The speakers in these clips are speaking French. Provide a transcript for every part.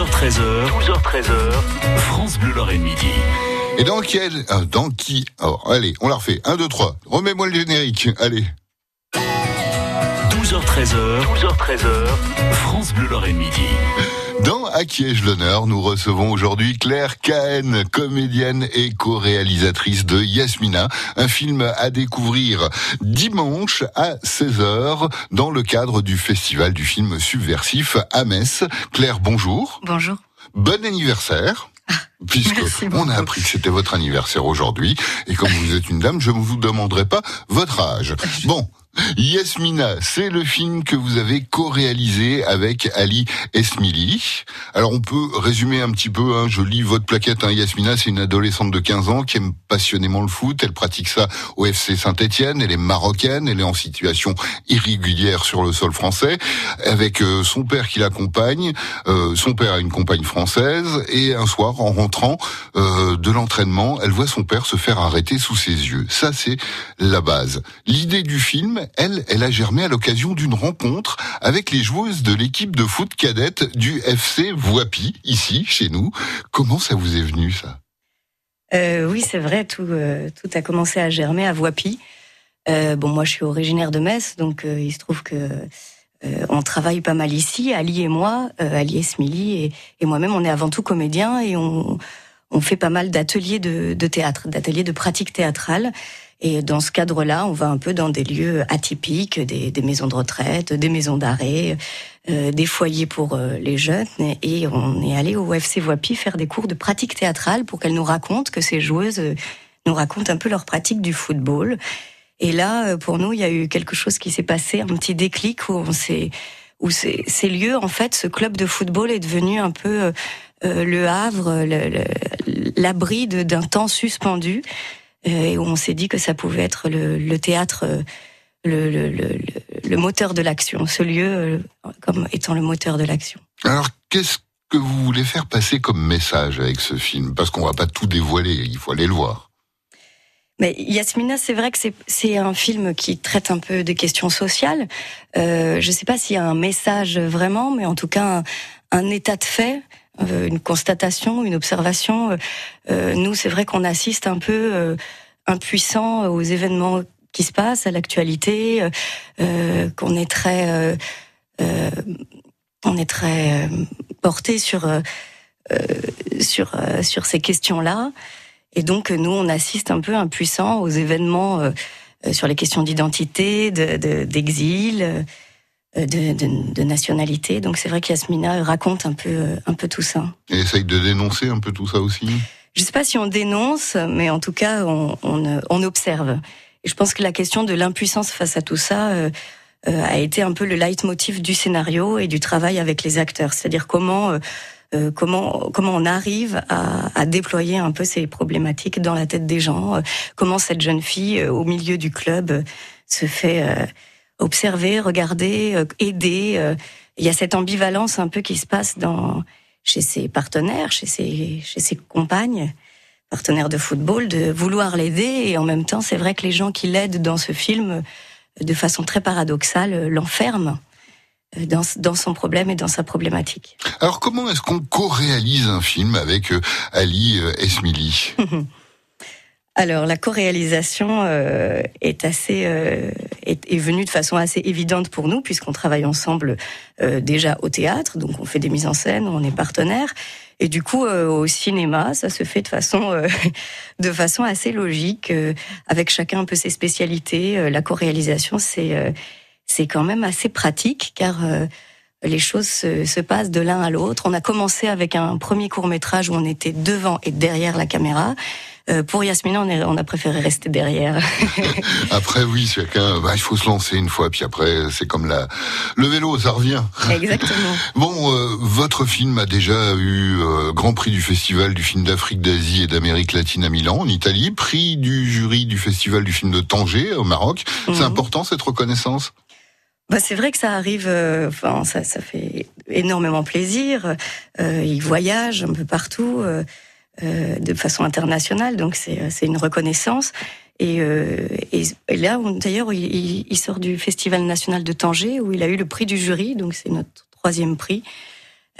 12h13h, 12h13h, France Bleu Lorraine Midi. Et dans quel, euh, dans qui, alors, allez, on la refait. 1, 2, 3. Remets-moi le générique. Allez. 12h13h, 12h13h, France Bleu Lorraine Midi. À qui ai-je l'honneur, nous recevons aujourd'hui Claire Cahen, comédienne et co-réalisatrice de Yasmina, un film à découvrir dimanche à 16h dans le cadre du festival du film subversif à Metz. Claire, bonjour. Bonjour. Bon anniversaire. Puisque on a appris que c'était votre anniversaire aujourd'hui, et comme vous êtes une dame, je ne vous demanderai pas votre âge. Bon, Yasmina, c'est le film que vous avez co-réalisé avec Ali Esmili. Alors on peut résumer un petit peu, hein, je lis votre plaquette, hein, Yasmina, c'est une adolescente de 15 ans qui aime passionnément le foot, elle pratique ça au FC Saint-Etienne, elle est marocaine, elle est en situation irrégulière sur le sol français, avec euh, son père qui l'accompagne, euh, son père a une compagne française, et un soir, en rentrant euh, de l'entraînement, elle voit son père se faire arrêter sous ses yeux. Ça, c'est la base. L'idée du film, elle, elle a germé à l'occasion d'une rencontre avec les joueuses de l'équipe de foot cadette du FC Voipy, ici, chez nous. Comment ça vous est venu, ça? Euh, oui, c'est vrai, tout, euh, tout a commencé à germer à Voipy. Bon, moi, je suis originaire de Metz, donc il se trouve que euh, on travaille pas mal ici, Ali et moi, euh, Ali Esmili et, et moi-même, on est avant tout comédiens et on, on fait pas mal d'ateliers de, de théâtre, d'ateliers de pratique théâtrale. Et dans ce cadre-là, on va un peu dans des lieux atypiques, des, des maisons de retraite, des maisons d'arrêt, euh, des foyers pour euh, les jeunes. Et on est allé au FC Voipy faire des cours de pratique théâtrale pour qu'elles nous racontent, que ces joueuses euh, nous racontent un peu leur pratique du football. Et là, euh, pour nous, il y a eu quelque chose qui s'est passé, un petit déclic où ces, lieux, en fait, ce club de football est devenu un peu euh, euh, le havre, l'abri d'un temps suspendu, et où on s'est dit que ça pouvait être le, théâtre, le, moteur de l'action, ce lieu comme étant le moteur de l'action. Alors, qu'est-ce que vous voulez faire passer comme message avec ce film? Parce qu'on va pas tout dévoiler, il faut aller le voir. Mais Yasmina, c'est vrai que c'est- un film qui traite un peu des questions sociales. Euh, je ne sais pas s'il y a un message vraiment, mais en tout cas un, état de fait, euh, une constatation, une observation. Euh, nous, c'est vrai qu'on assiste un peu euh, impuissant aux événements qui se passent, à l'actualité, euh, euh, qu'on est très, euh, euh, on est très euh, porté sur euh, euh, sur euh, sur ces questions-là. Et donc, nous, on assiste un peu impuissants aux événements euh, euh, sur les questions d'identité, de- de- d'exil, euh, de, de, de nationalité. Donc, c'est vrai qu'Yasmina raconte un peu, un peu tout ça. Et essaye de dénoncer un peu tout ça aussi. Je ne sais pas si on dénonce, mais en tout cas, on, on, on observe. Et je pense que la question de l'impuissance face à tout ça euh, euh, a été un peu le leitmotiv du scénario et du travail avec les acteurs. C'est-à-dire comment, euh, euh, comment, comment on arrive à, à déployer un peu ces problématiques dans la tête des gens? euh, comment cette jeune fille, euh, au milieu du club, se fait observer, regarder, aider? Il y a cette ambivalence un peu qui se passe dans chez ses partenaires, chez ses, chez ses compagnes, partenaires de football, de vouloir l'aider. Et en même temps, c'est vrai que les gens qui l'aident dans ce film, de façon très paradoxale, l'enferment dans, dans son problème et dans sa problématique. Alors, comment est-ce qu'on co-réalise un film avec euh, Ali euh, Esmili? Alors, la co-réalisation euh, est assez euh, est, est venue de façon assez évidente pour nous puisqu'on travaille ensemble euh, déjà au théâtre, donc on fait des mises en scène, on est partenaires, et du coup euh, au cinéma, ça se fait de façon euh, de façon assez logique, euh, avec chacun un peu ses spécialités. Euh, la co-réalisation, c'est euh, c'est quand même assez pratique car euh, les choses se, se passent de l'un à l'autre. On a commencé avec un premier court métrage où on était devant et derrière la caméra. Euh, pour Yasmina, on, est- on a préféré rester derrière. Après, oui, chacun, bah, il faut se lancer une fois, puis après, c'est comme la, le vélo, ça revient. Exactement. Bon, euh, votre film a déjà eu euh, Grand Prix du Festival du film d'Afrique, d'Asie et d'Amérique latine à Milan, en Italie, prix du jury du Festival du film de Tanger, au Maroc. C'est Mhm. important, cette reconnaissance? Bah, c'est vrai que ça arrive, euh, enfin, ça, ça fait énormément plaisir. Euh, il voyage un peu partout, euh, euh, de façon internationale, donc c'est c'est une reconnaissance. Et, euh, et, et là, d'ailleurs, il, il- sort du Festival national de Tanger où il a eu le prix du jury, donc c'est notre troisième prix.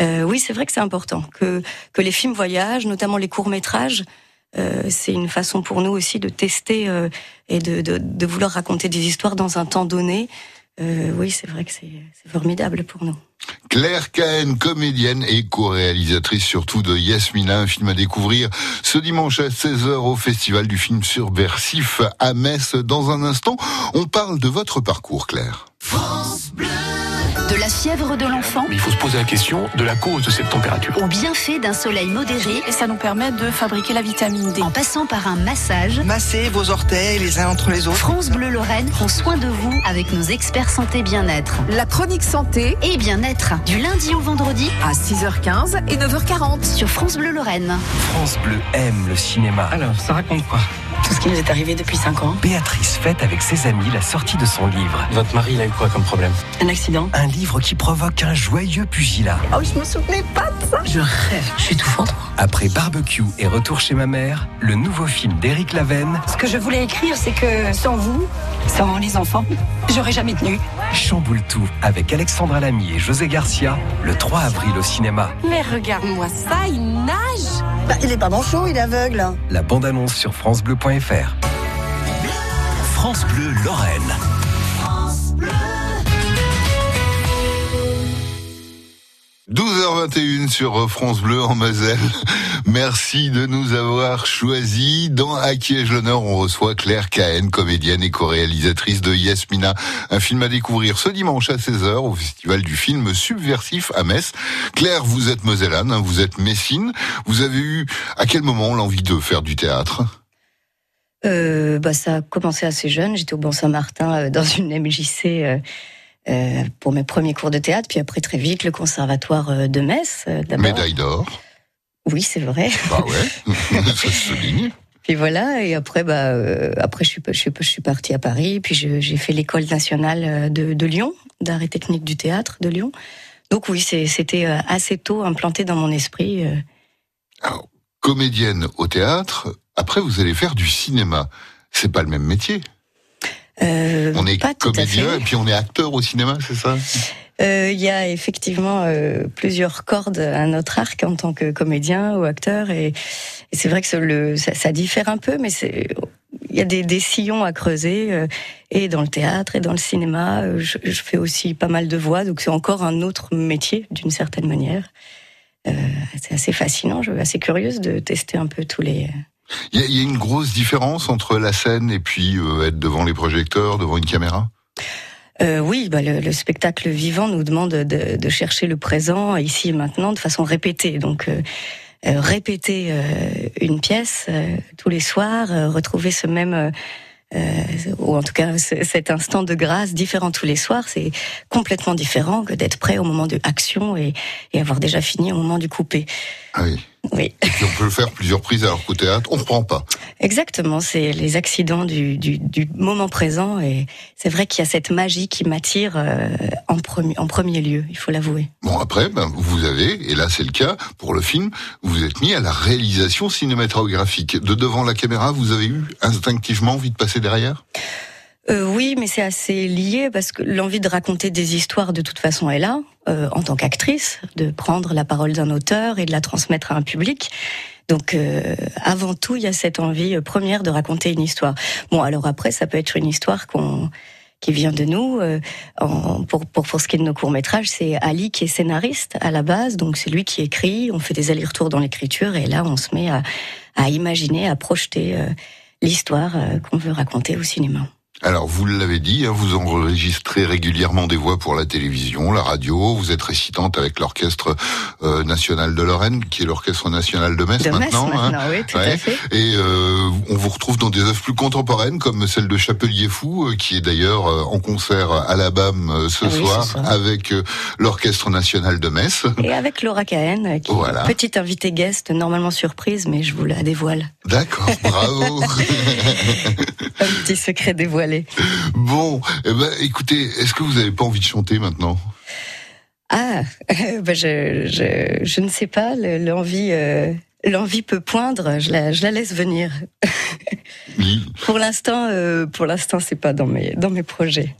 Euh, oui, c'est vrai que c'est important que que les films voyagent, notamment les courts métrages. Euh, c'est une façon pour nous aussi de tester euh, et de, de, de, vouloir raconter des histoires dans un temps donné. Euh, oui, c'est vrai que c'est formidable pour nous. Claire Cahen, comédienne et co-réalisatrice surtout de Yasmina, un film à découvrir ce dimanche à 16h au Festival du film subversif à Metz. Dans un instant, on parle de votre parcours, Claire. France Bleu de la fièvre de l'enfant. Il faut se poser la question de la cause de cette température. Au bienfait d'un soleil modéré. Et ça nous permet de fabriquer la vitamine D. En passant par un massage. Massez vos orteils les uns entre les autres. France Bleu Lorraine prend soin de vous avec nos experts santé bien-être. La chronique santé et bien-être. Du lundi au vendredi. À 6h15 et 9h40. Sur France Bleu Lorraine. France Bleu aime le cinéma. Alors, ça raconte quoi? Tout ce qui nous est arrivé depuis 5 ans. Béatrice fête avec ses amis la sortie de son livre. Votre mari, il a eu quoi comme problème? Un accident. Un livre qui provoque un joyeux pugilat. Oh, je me souvenais pas de ça. Je rêve, je suis tout fendre. Après Barbecue et Retour chez ma mère, le nouveau film d'Éric Lavenne. Ce que je voulais écrire, c'est que sans vous, sans les enfants, j'aurais jamais tenu. Chamboule tout avec Alexandra Lamy et José Garcia le 3 avril au cinéma. Mais regarde-moi ça, il nage bah, Il est pas manchot, il est aveugle. La bande-annonce sur francebleu.fr. France Bleu Lorraine. 12h21 sur France Bleu en Moselle. Merci de nous avoir choisis. Dans À qui ai-je l'honneur, on reçoit Claire Cahen, comédienne et co-réalisatrice de Yasmina, un film à découvrir ce dimanche à 16h au Festival du film subversif à Metz. Claire, vous êtes mosellane, hein, vous êtes messine. Vous avez eu à quel moment l'envie de faire du théâtre? Euh, bah, Ça a commencé assez jeune. J'étais au Bon Saint-Martin euh, dans une MJC. Euh, euh, pour mes premiers cours de théâtre, puis après très vite le conservatoire euh, de Metz. Euh, Médaille d'or. Oui, c'est vrai. Bah ouais, ça se souligne. Puis voilà, et après, bah, euh, après je suis, je suis, je suis partie à Paris, puis j'ai fait l'école nationale de, de Lyon, d'art et technique du théâtre de Lyon. Donc oui, c'était assez tôt implanté dans mon esprit. Alors, comédienne au théâtre, après vous allez faire du cinéma. C'est pas le même métier. Euh, on est pas comédien et puis on est acteur au cinéma, c'est ça? Il euh, y a effectivement euh, plusieurs cordes à notre arc en tant que comédien ou acteur et, et c'est vrai que le, ça, ça, diffère un peu, mais c'est il y a des, des, sillons à creuser euh, et dans le théâtre et dans le cinéma. Je, je fais aussi pas mal de voix, donc c'est encore un autre métier d'une certaine manière. c'est assez fascinant, je suis assez curieuse de tester un peu tous les il y, y, a une grosse différence entre la scène et puis euh, être devant les projecteurs, devant une caméra? Euh, oui, bah le, le, spectacle vivant nous demande de, chercher le présent ici et maintenant de façon répétée. Donc euh, répéter une pièce tous les soirs, retrouver ce même ou en tout cas cet instant de grâce différent tous les soirs, c'est complètement différent que d'être prêt au moment de action et, et avoir déjà fini au moment du coupé. Ah oui. Oui. Et puis on peut faire plusieurs prises alors qu'au théâtre, on ne reprend pas. Exactement, c'est les accidents du, du, du moment présent et c'est vrai qu'il y a cette magie qui m'attire euh, en, premier, en premier lieu, il faut l'avouer. Bon après, ben, vous avez, et là c'est le cas pour le film, vous êtes mis à la réalisation cinématographique. De devant la caméra, vous avez eu instinctivement envie de passer derrière? Euh, oui, mais c'est assez lié parce que l'envie de raconter des histoires de toute façon est là, euh, en tant qu'actrice, de prendre la parole d'un auteur et de la transmettre à un public. Donc euh, avant tout, il y a cette envie euh, première de raconter une histoire. Bon, alors après, ça peut être une histoire qu'on qui vient de nous. Euh, en, pour, pour, pour ce qui est de nos courts métrages, c'est Ali qui est scénariste à la base, donc c'est lui qui écrit. On fait des allers-retours dans l'écriture et là, on se met à, à imaginer, à projeter euh, l'histoire qu'on veut raconter au cinéma. Alors, vous l'avez dit, hein, vous enregistrez régulièrement des voix pour la télévision, la radio. Vous êtes récitante avec l'Orchestre euh, national de Lorraine, qui est l'Orchestre national de Metz de maintenant. Metz, maintenant oui, tout ouais. à fait. Et euh, on vous retrouve dans des œuvres plus contemporaines, comme celle de Chapelier Fou, euh, qui est d'ailleurs en concert à la BAM ce, oui, soir, ce soir. avec l'Orchestre national de Metz. Et avec Laura Cahen, qui Voilà. est petite invitée guest, normalement surprise, mais je vous la dévoile. D'accord, bravo. Un petit secret dévoilé. Bon, eh ben, écoutez, est-ce que vous n'avez pas envie de chanter maintenant? Ah, bah je, je, je ne sais pas, le- l'envie... euh, L'envie peut poindre, je la, je la laisse venir. Oui. Pour l'instant, euh, pour l'instant, c'est pas dans mes dans mes projets.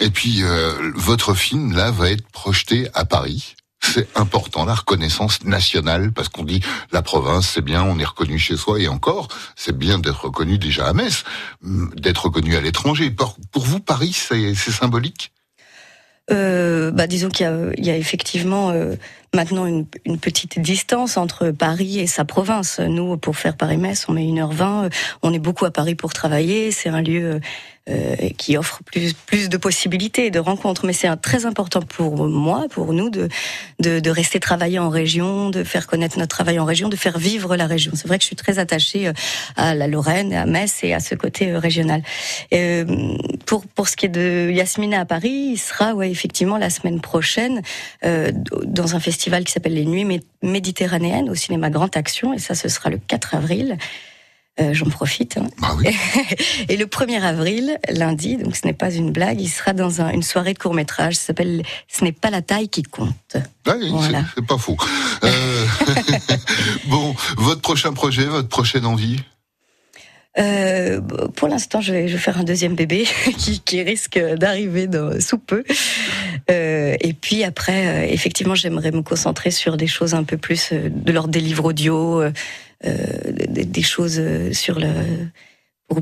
Et puis, euh, votre film, là, va être projeté à Paris. C'est important, la reconnaissance nationale, parce qu'on dit la province, c'est bien, on est reconnu chez soi, et encore, c'est bien d'être reconnu déjà à Metz, d'être reconnu à l'étranger. Pour, vous, Paris, c'est symbolique? Euh, bah, disons qu'il y, a effectivement euh, maintenant une, une, petite distance entre Paris et sa province. Nous, pour faire Paris-Metz, on met 1h20. On est beaucoup à Paris pour travailler. C'est un lieu euh, qui offre plus, plus de possibilités de rencontres. Mais c'est très important pour moi, pour nous, de, de, de, rester travailler en région, de faire connaître notre travail en région, de faire vivre la région. C'est vrai que je suis très attachée euh, à la Lorraine, à Metz et à ce côté euh, régional. Euh, pour, pour ce qui est de Yasmina à Paris, il sera ouais, effectivement la semaine prochaine euh, dans un festival qui s'appelle les Nuits Méditerranéennes au cinéma Grand Action. Et ça, ce sera le 4 avril. Euh, J'en profite. Hein. Bah oui. Et le 1er avril, lundi, donc ce n'est pas une blague, il sera dans un, une soirée de court métrage. S'appelle Ce n'est pas la taille qui compte. Oui, voilà. c'est pas faux. Euh... bon, votre prochain projet, votre prochaine envie? Euh, pour l'instant, je vais, je vais faire un deuxième bébé qui, qui risque d'arriver sous peu. Euh, et puis après, euh, effectivement, j'aimerais me concentrer sur des choses un peu plus de l'ordre des livres audio, des, des, choses sur le pour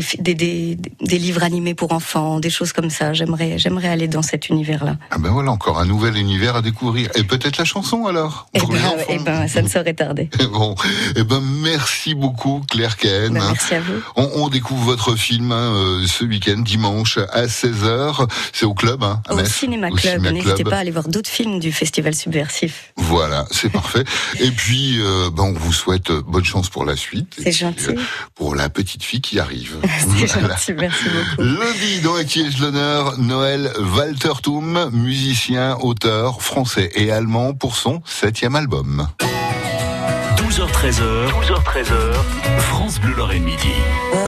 des, des, des, des, livres animés pour enfants, des choses comme ça. J'aimerais, j'aimerais aller dans cet univers-là. Ah ben voilà, encore un nouvel univers à découvrir. Et peut-être la chanson alors Eh ben, eh ben, ça ne saurait tarder. bon, eh ben merci beaucoup Claire Ken. Ben, merci à vous. On, on découvre votre film hein, ce week-end, dimanche à 16h. C'est au club, hein, à Au Metz, Cinéma au Club. N'hésitez pas à aller voir d'autres films du Festival Subversif. Voilà, c'est parfait. Et puis, euh, ben, on vous souhaite euh, bonne chance pour la suite. C'est gentil. euh, pour la petite fille qui arrive. C'est Voilà. gentil, merci beaucoup. Lundi, dans qui ai-je l'honneur Noël Waltertum, musicien, auteur français et allemand pour son septième album. 12h13h, 12h13h, France Bleu Lorraine Midi.